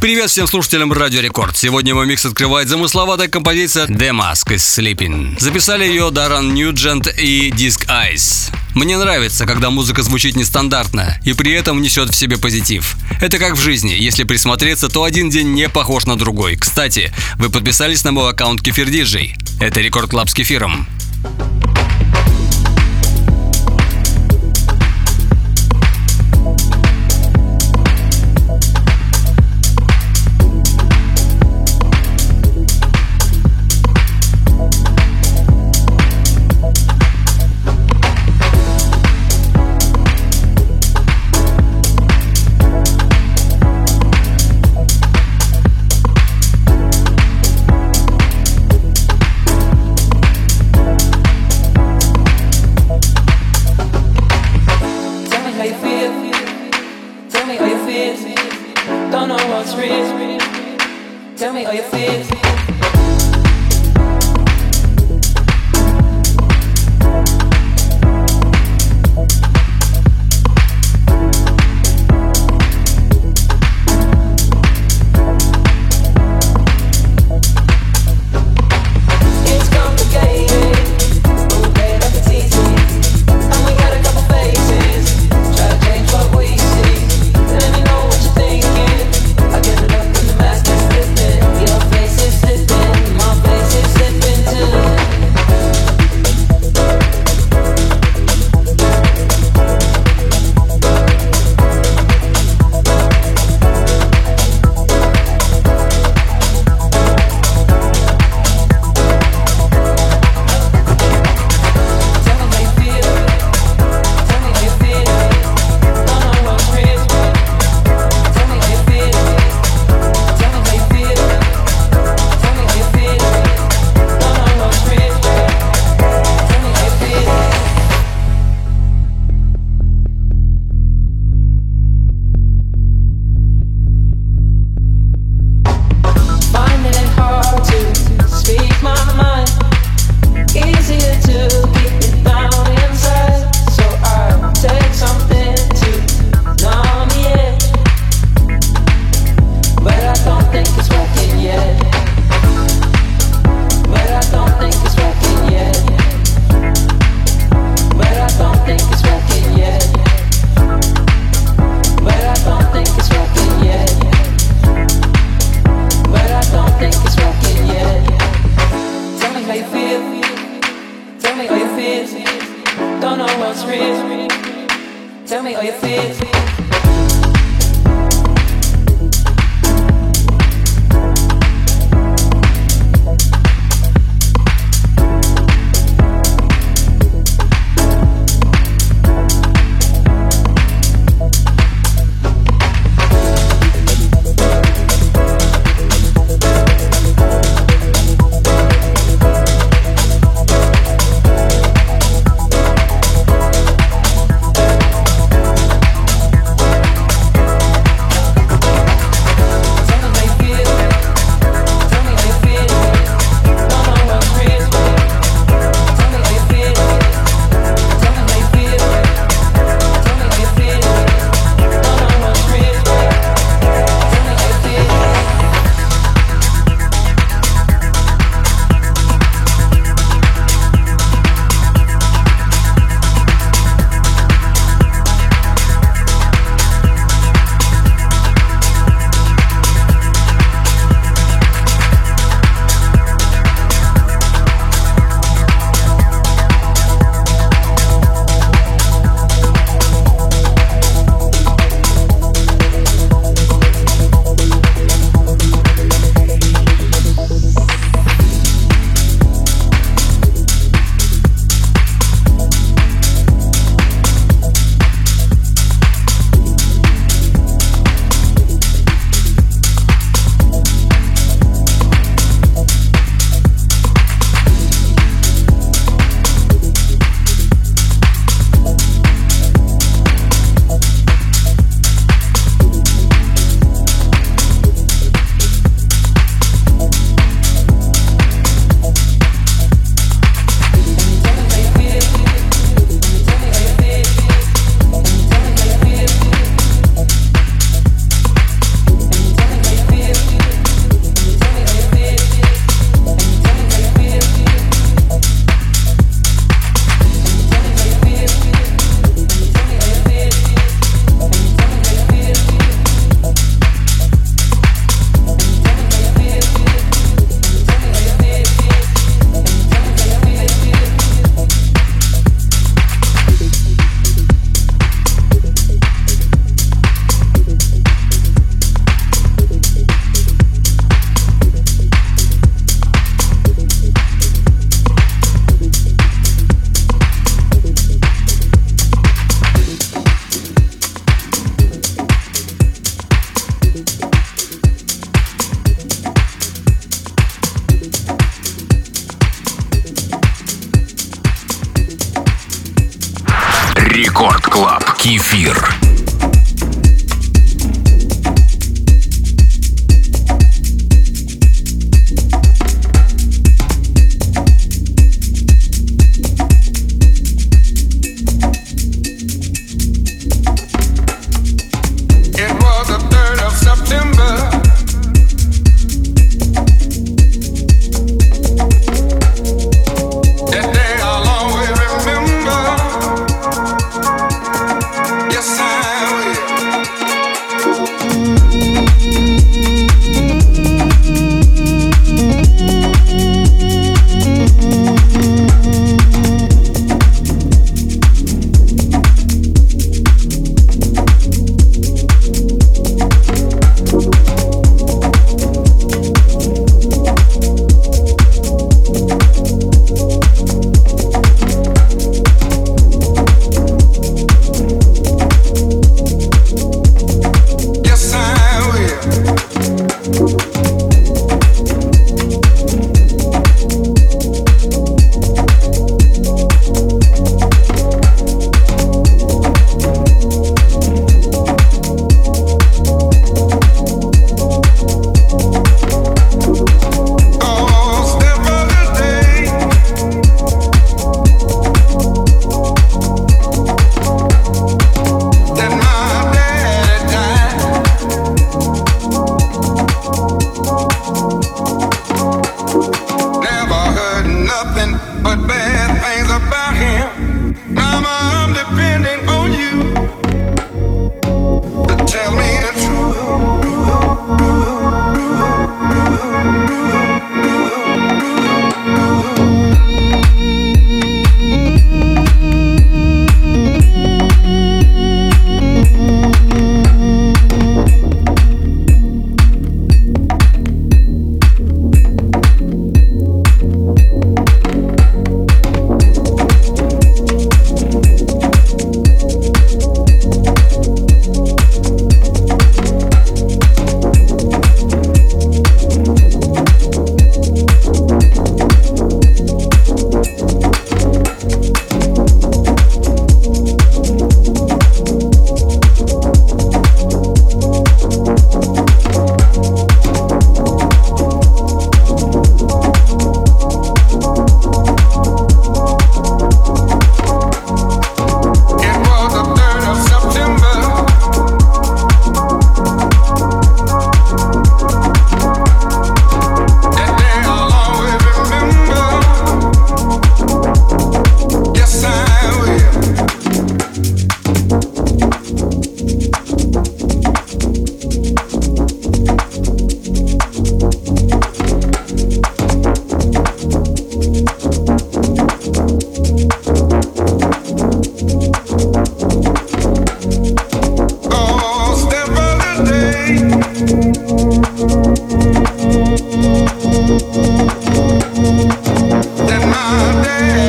Привет всем слушателям Радио Рекорд. Сегодня мой микс открывает замысловатая композиция The Mask is Sleeping. Записали ее Даран Ньюджент и Disc Ice. Мне нравится, когда музыка звучит нестандартно и при этом несет в себе позитив. Это как в жизни, если присмотреться, то один день не похож на другой. Кстати, вы подписались на мой аккаунт Кефир Диджей. Это Record Club с кефиром.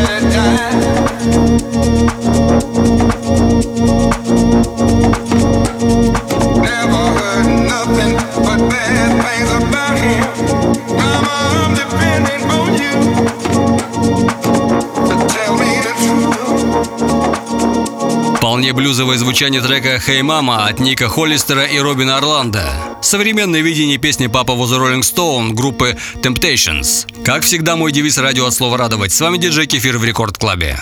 that time. Блюзовое звучание трека «Hey Mama» от Ника Холлистера и Робина Орландо. Современное видение песни «Папа was a Rolling Stone» группы Temptations. Как всегда, мой девиз радио от слова «радовать». С вами диджей Кефир в Рекорд Клабе.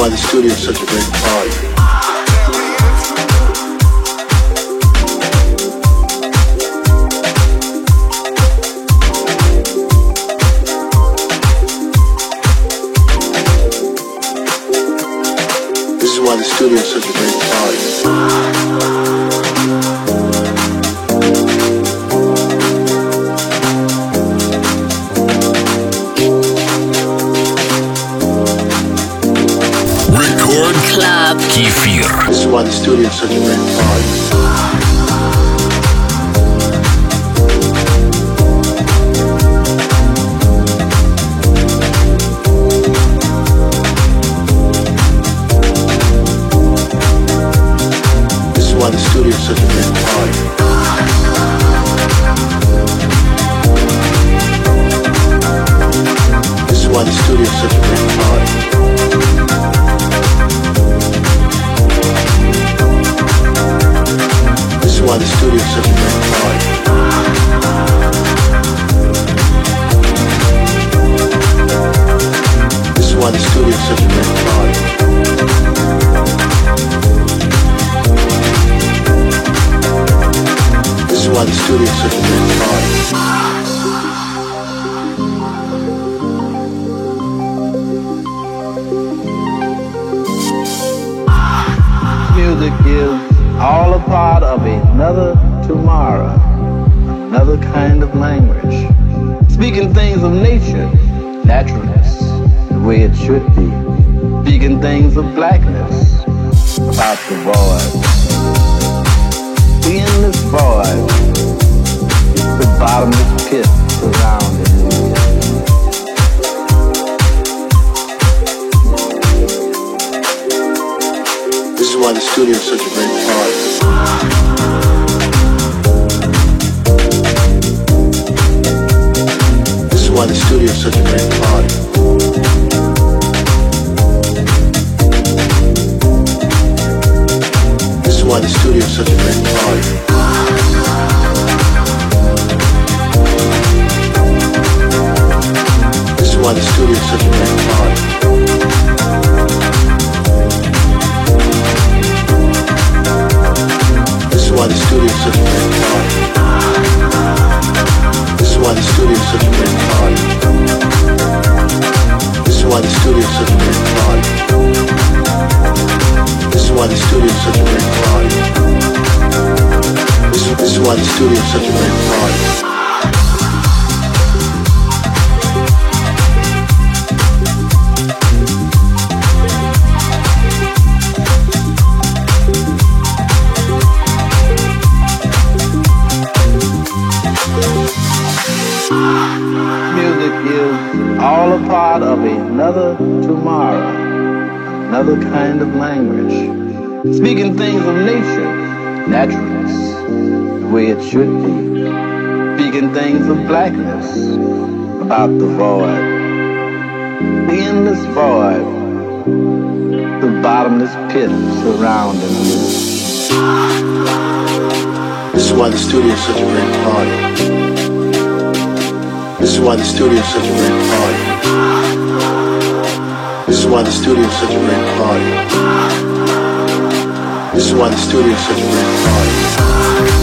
why the studio is such a great quality. This is why the studio is such a great cigarette. is such a great party. This is why the studio is such a great party. This is why the studio is such a great party. This is why the studio is such a great party.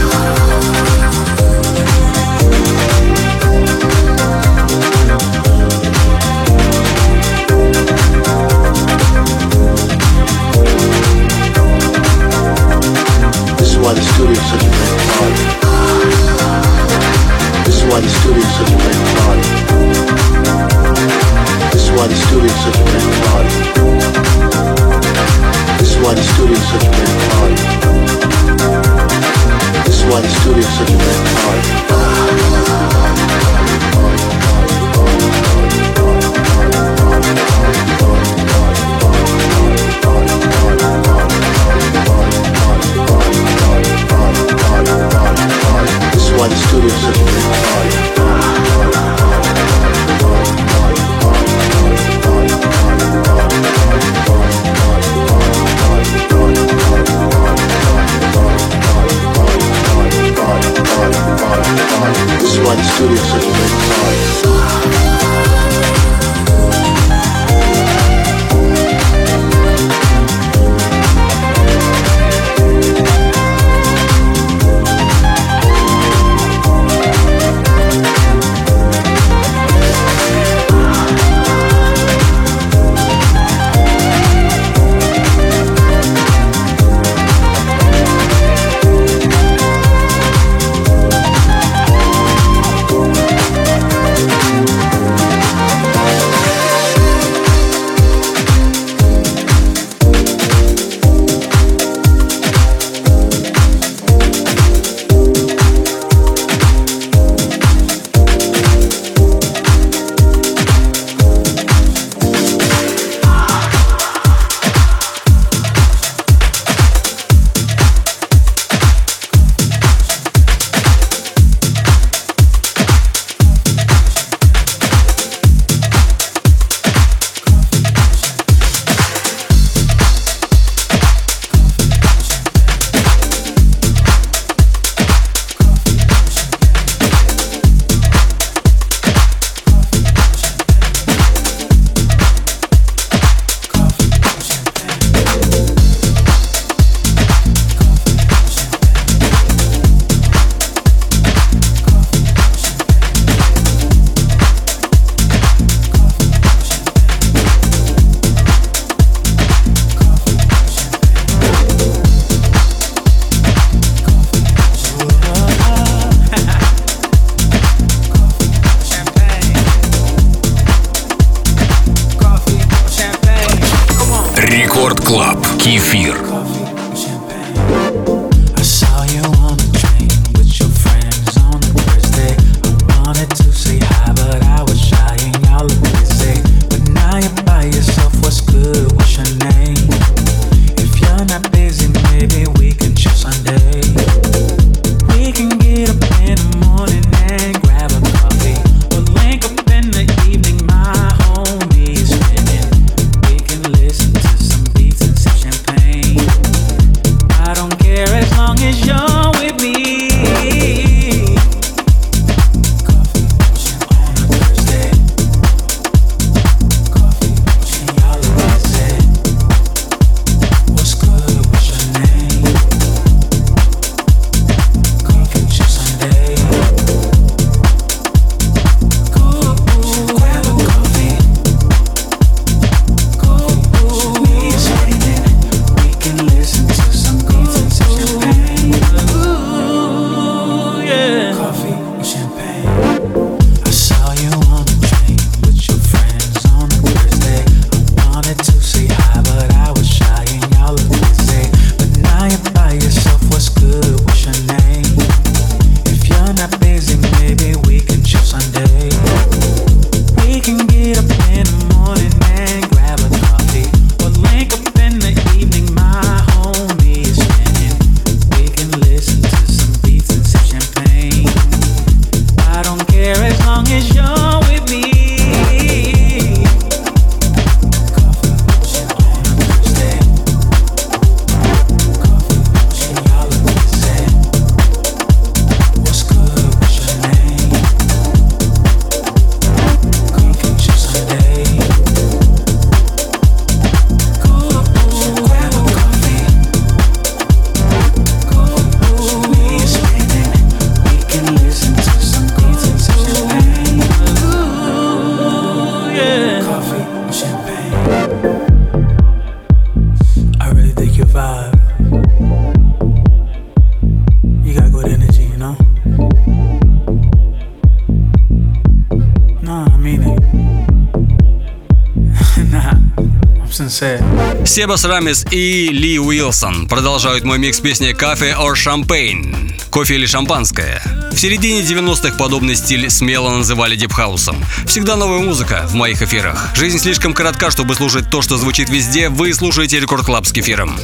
Себас Рамис и Ли Уилсон продолжают мой микс песни «Coffee or Champagne» – «Кофе или шампанское». В середине 90-х подобный стиль смело называли дипхаусом. Всегда новая музыка в моих эфирах. Жизнь слишком коротка, чтобы слушать то, что звучит везде. Вы слушаете Record Club с кефиром.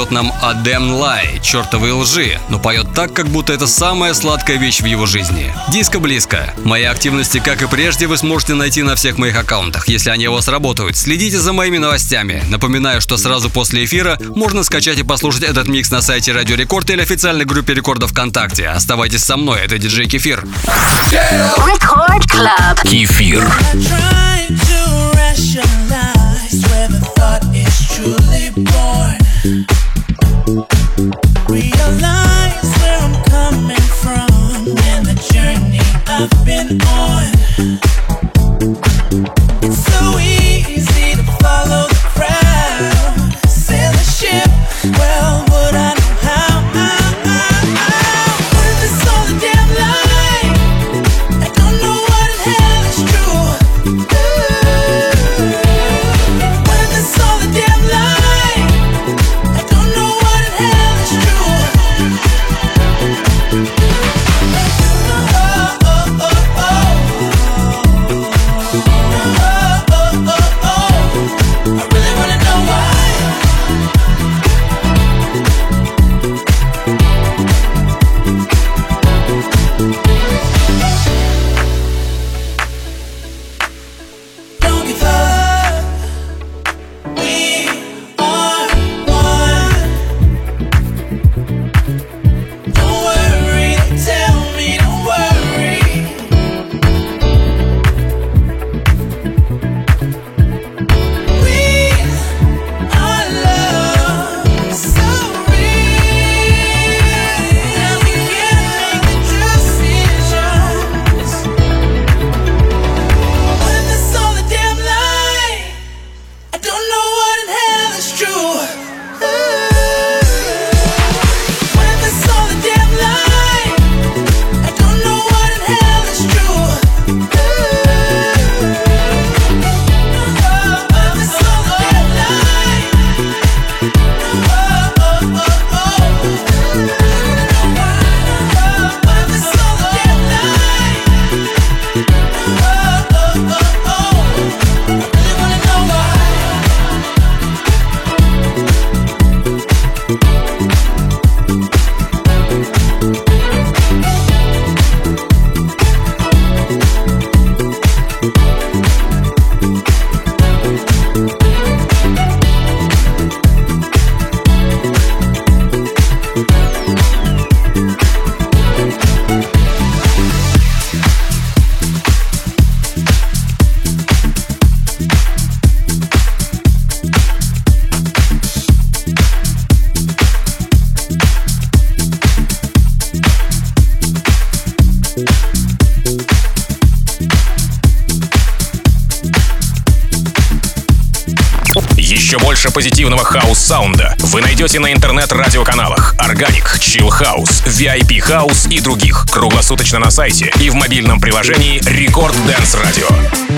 Поет нам о Damn Lie, чертовой лжи, но поет так, как будто это самая сладкая вещь в его жизни. Диско близко. Мои активности, как и прежде, вы сможете найти на всех моих аккаунтах, если они у вас работают. Следите за моими новостями. Напоминаю, что сразу после эфира можно скачать и послушать этот микс на сайте Радио Рекорд или официальной группе Рекорда ВКонтакте. Оставайтесь со мной, это диджей Кефир. Record Club. Кефир. Больше позитивного хаус-саунда вы найдете на интернет-радиоканалах Organic, Chill House, VIP House и других круглосуточно на сайте и в мобильном приложении Record Dance Radio.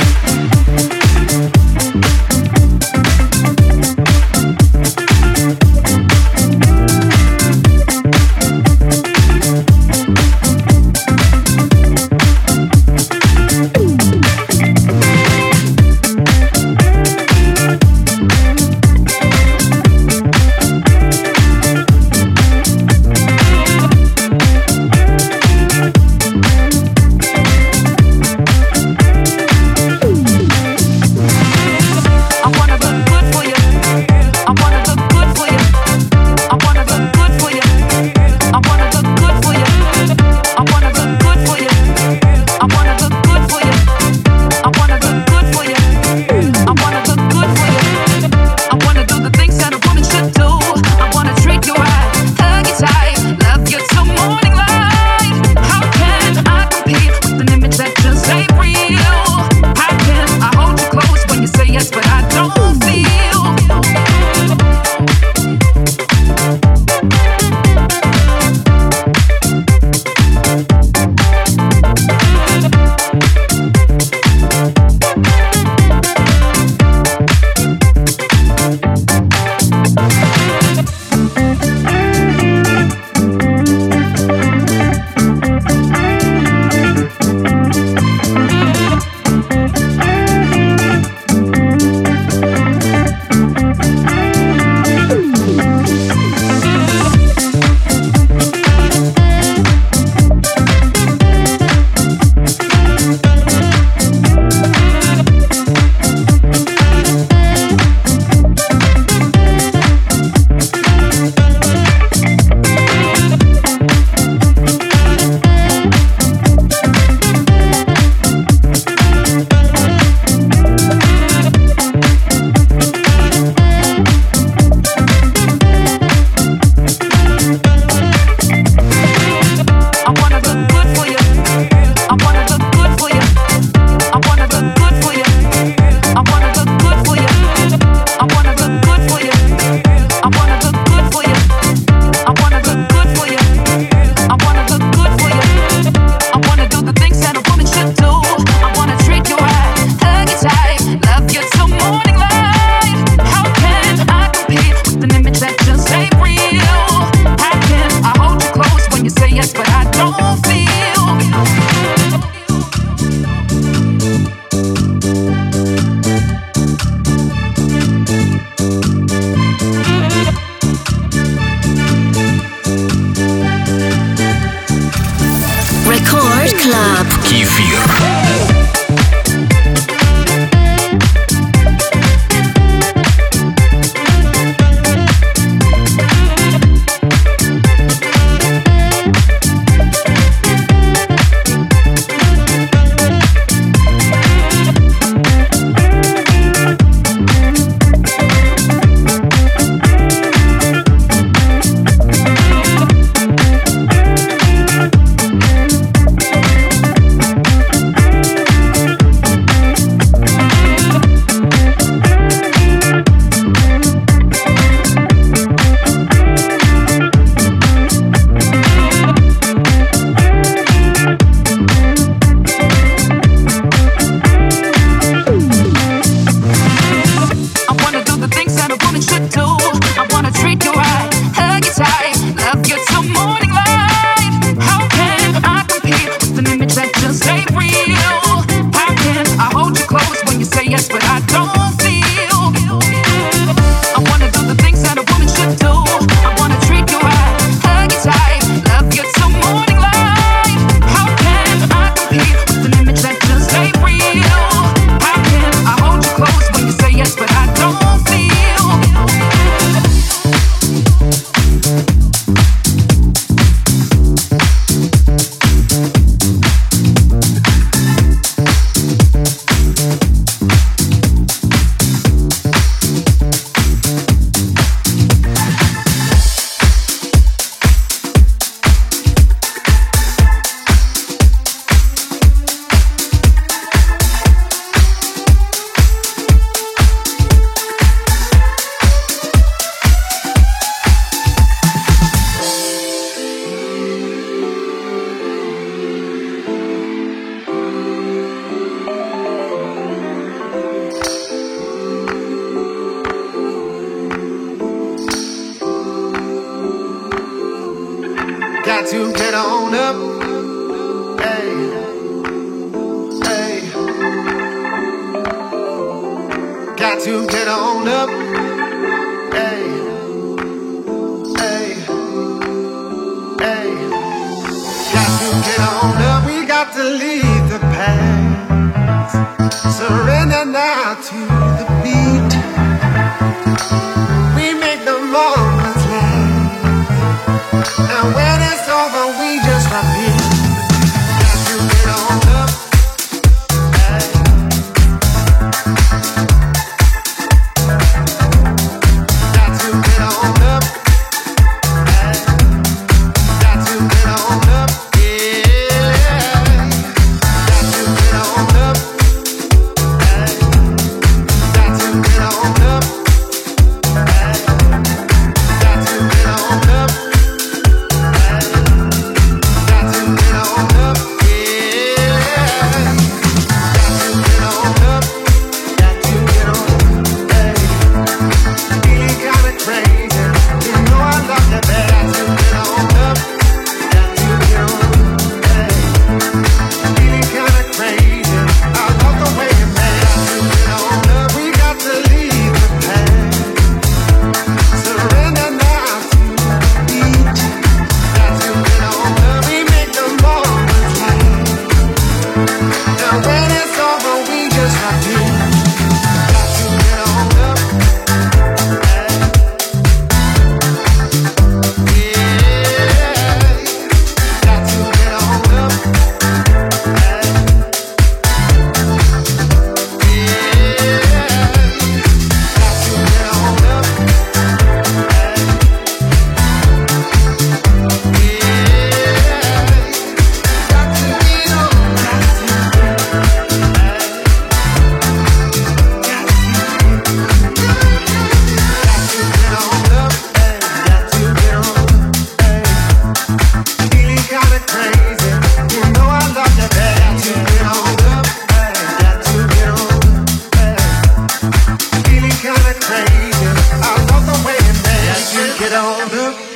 Now when it's over, we just repeat.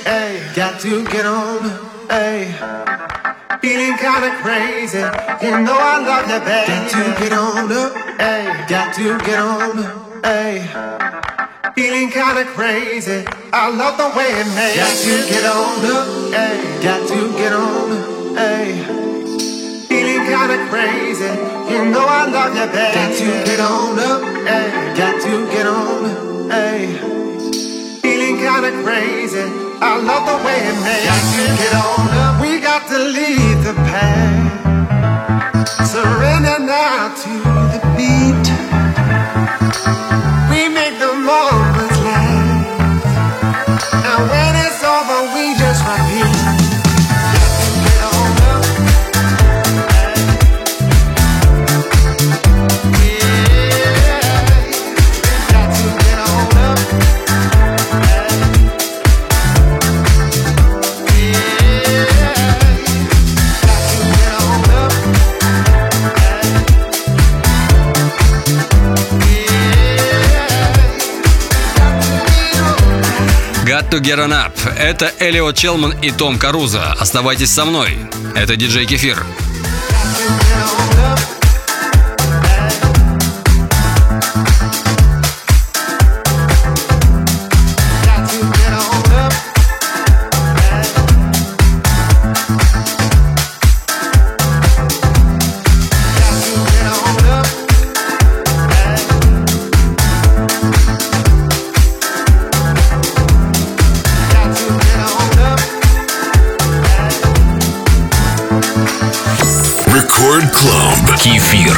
hey, got to get on, hey. Feeling kinda crazy, you know I love that baby. Got to get on, hey, got to get on, hey. Feeling kinda crazy, I love the way it makes. Got to get on, hey, got to get on, hey kinda crazy. You know I love you, baby. Got to get on up, hey. Got to get on, hey. Feeling kinda crazy. I love the way it makes me get on up. We got to leave the past. Surrender now to to get on up. Это Элио Челман и Том Каруза. Оставайтесь со мной. Это диджей Кефир. Кефир. Кефир.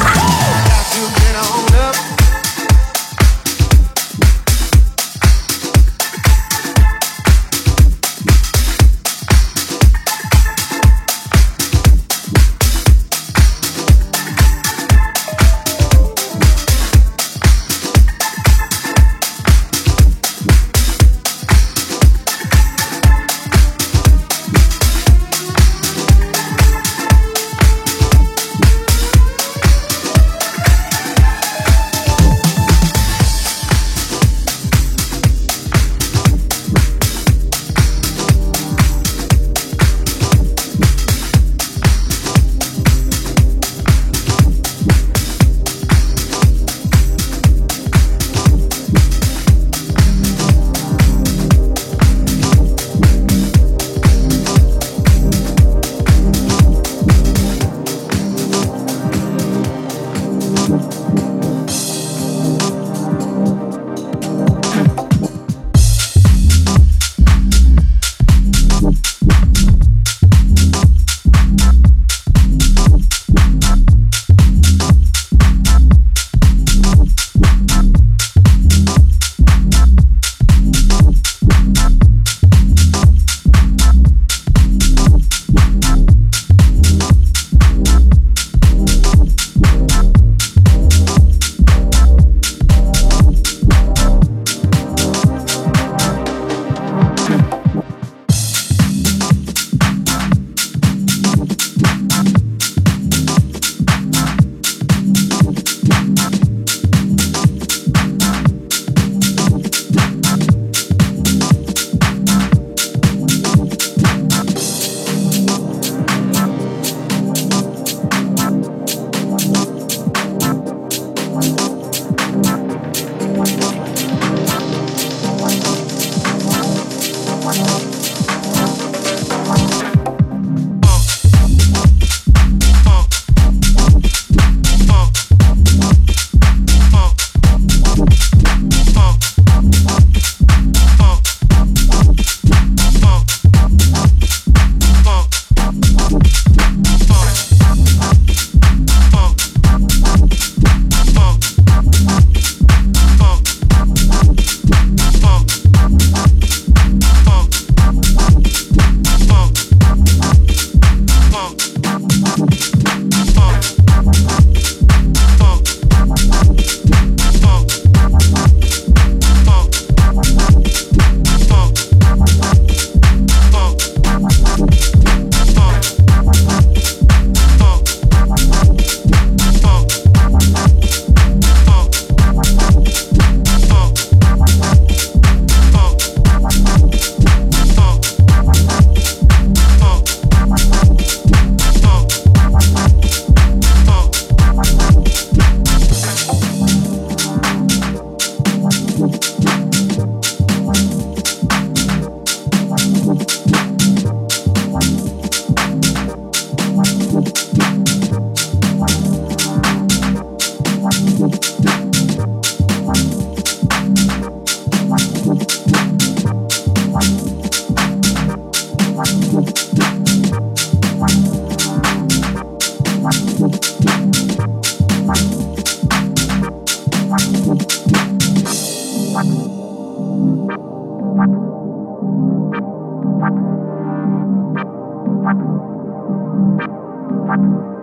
you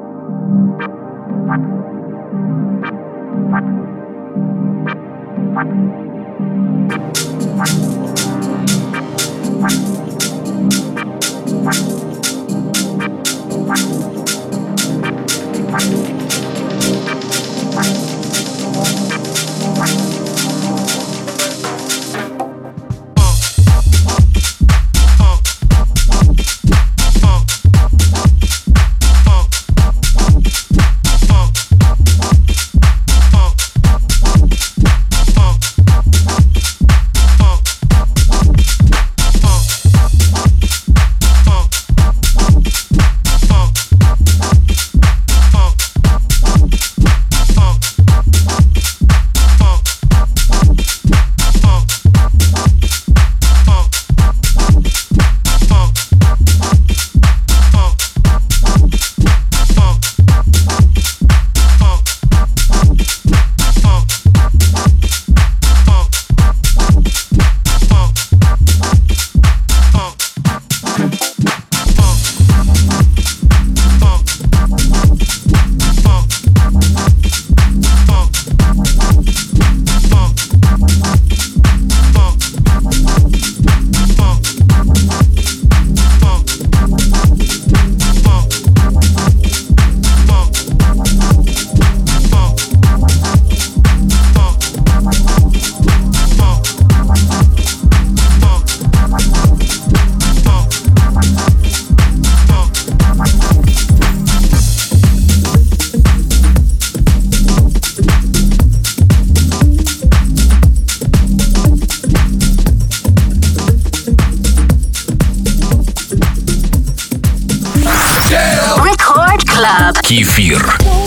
Кефир.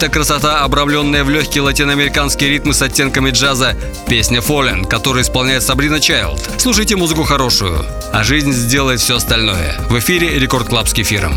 Это красота, обрамленная в легкие латиноамериканские ритмы с оттенками джаза. Песня «Fallen», которую исполняет Сабрина Чайлд. Слушайте музыку хорошую, а жизнь сделает все остальное. В эфире Record Club с кефиром.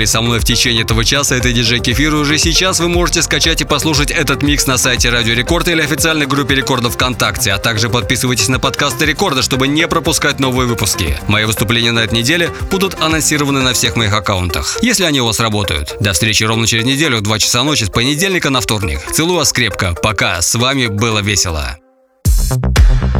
Были со мной в течение этого часа. Это диджей Кефир. Уже сейчас вы можете скачать и послушать этот микс на сайте Радио Рекорд или официальной группе Рекорда ВКонтакте. А также подписывайтесь на подкасты Рекорда, чтобы не пропускать новые выпуски. Мои выступления на этой неделе будут анонсированы на всех моих аккаунтах, если они у вас работают. До встречи ровно через неделю в 2 часа ночи с понедельника на вторник. Целую вас крепко. Пока. С вами было весело. Кефир. House,